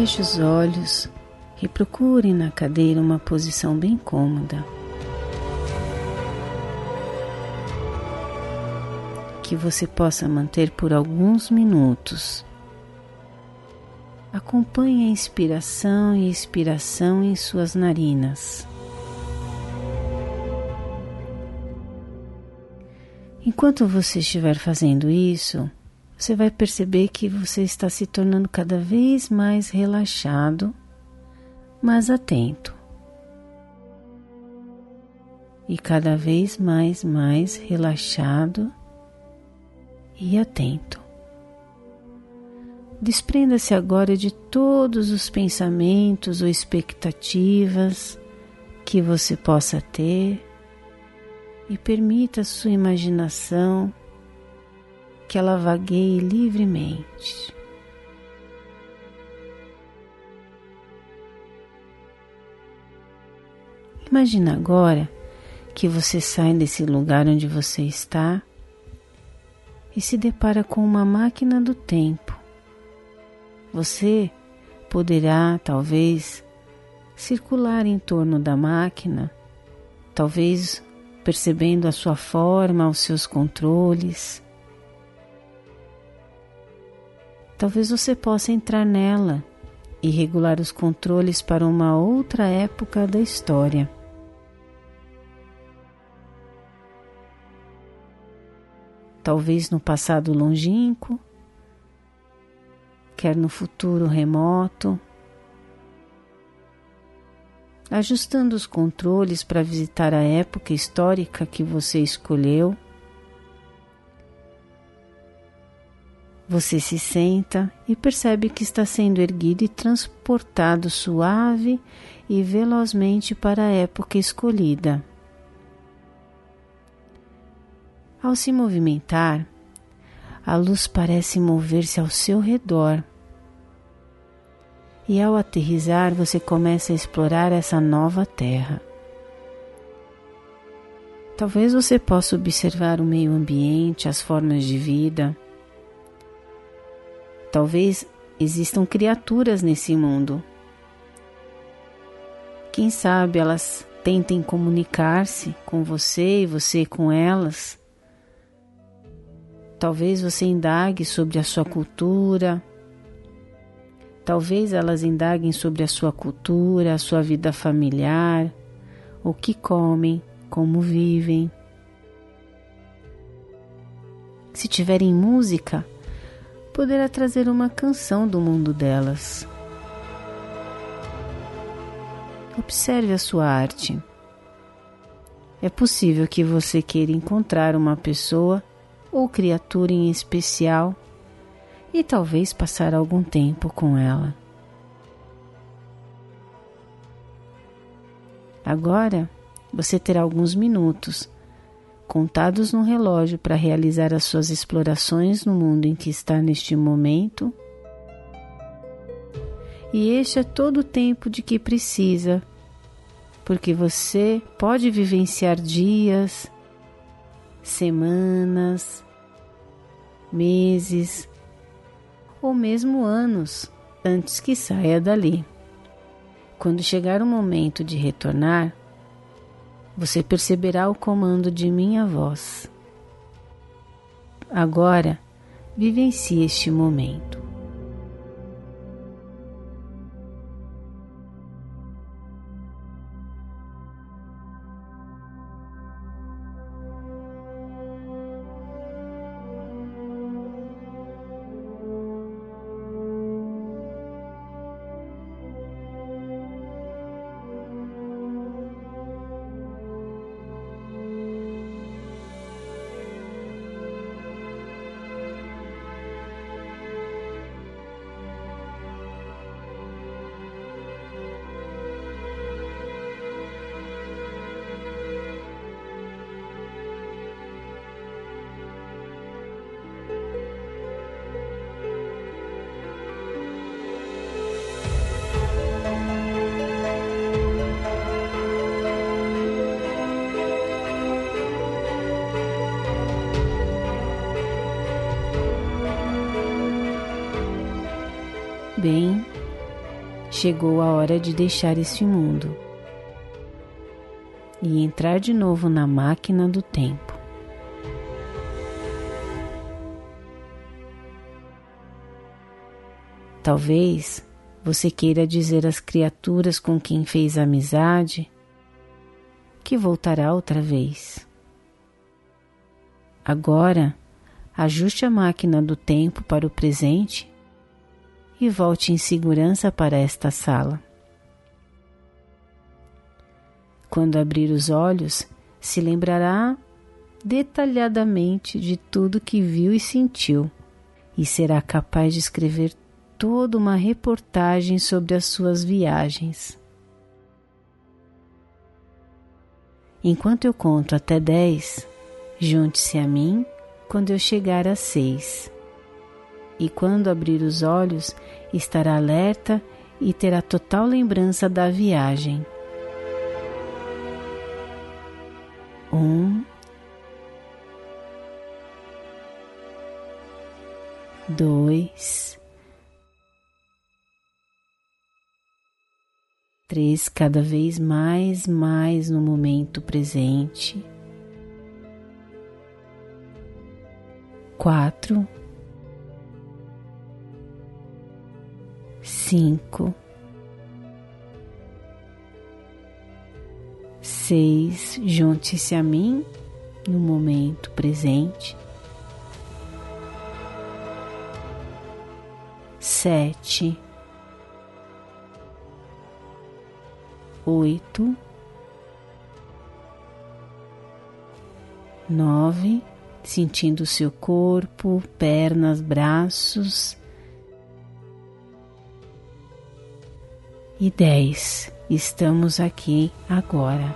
Feche os olhos e procure na cadeira uma posição bem cômoda. Que você possa manter por alguns minutos. Acompanhe a inspiração e expiração em suas narinas. Enquanto você estiver fazendo isso, você vai perceber que você está se tornando cada vez mais relaxado mas atento. E cada vez mais, mais relaxado e atento. Desprenda-se agora de todos os pensamentos ou expectativas que você possa ter e permita a sua imaginação que ela vagueie livremente. Imagina agora que você sai desse lugar onde você está e se depara com uma máquina do tempo. Você poderá, talvez, circular em torno da máquina, talvez percebendo a sua forma, os seus controles. Talvez você possa entrar nela e regular os controles para uma outra época da história. talvez no passado longínquo, quer no futuro remoto, ajustando os controles para visitar a época histórica que você escolheu. Você se senta e percebe que está sendo erguido e transportado suave e velozmente para a época escolhida. Ao se movimentar, a luz parece mover-se ao seu redor. E ao aterrizar, você começa a explorar essa nova terra. Talvez você possa observar o meio ambiente, as formas de vida. Talvez existam criaturas nesse mundo. Quem sabe elas tentem comunicar-se com você e você com elas. Talvez você indague sobre a sua cultura. Talvez elas indaguem sobre a sua cultura, a sua vida familiar, o que comem, como vivem. Se tiverem música, poderá trazer uma canção do mundo delas. Observe a sua arte. É possível que você queira encontrar uma pessoa ou criatura em especial e talvez passar algum tempo com ela. Agora você terá alguns minutos contados no relógio para realizar as suas explorações no mundo em que está neste momento. E este é todo o tempo de que precisa, porque você pode vivenciar dias, semanas, meses ou mesmo anos antes que saia dali. Quando chegar o momento de retornar, você perceberá o comando de minha voz. Agora, vivencie este momento. Bem, chegou a hora de deixar este mundo e entrar de novo na máquina do tempo. Talvez você queira dizer às criaturas com quem fez amizade que voltará outra vez. Agora, ajuste a máquina do tempo para o presente e volte em segurança para esta sala. Quando abrir os olhos, se lembrará detalhadamente de tudo que viu e sentiu e será capaz de escrever toda uma reportagem sobre as suas viagens. Enquanto eu conto até dez, junte-se a mim quando eu chegar a seis. E quando abrir os olhos, estará alerta e terá total lembrança da viagem. Um, dois, três, cada vez mais, mais no momento presente. Quatro, cinco, seis. Junte-se a mim no momento presente. Sete. oito, nove, sentindo seu corpo, pernas, braços. E dez, estamos aqui agora.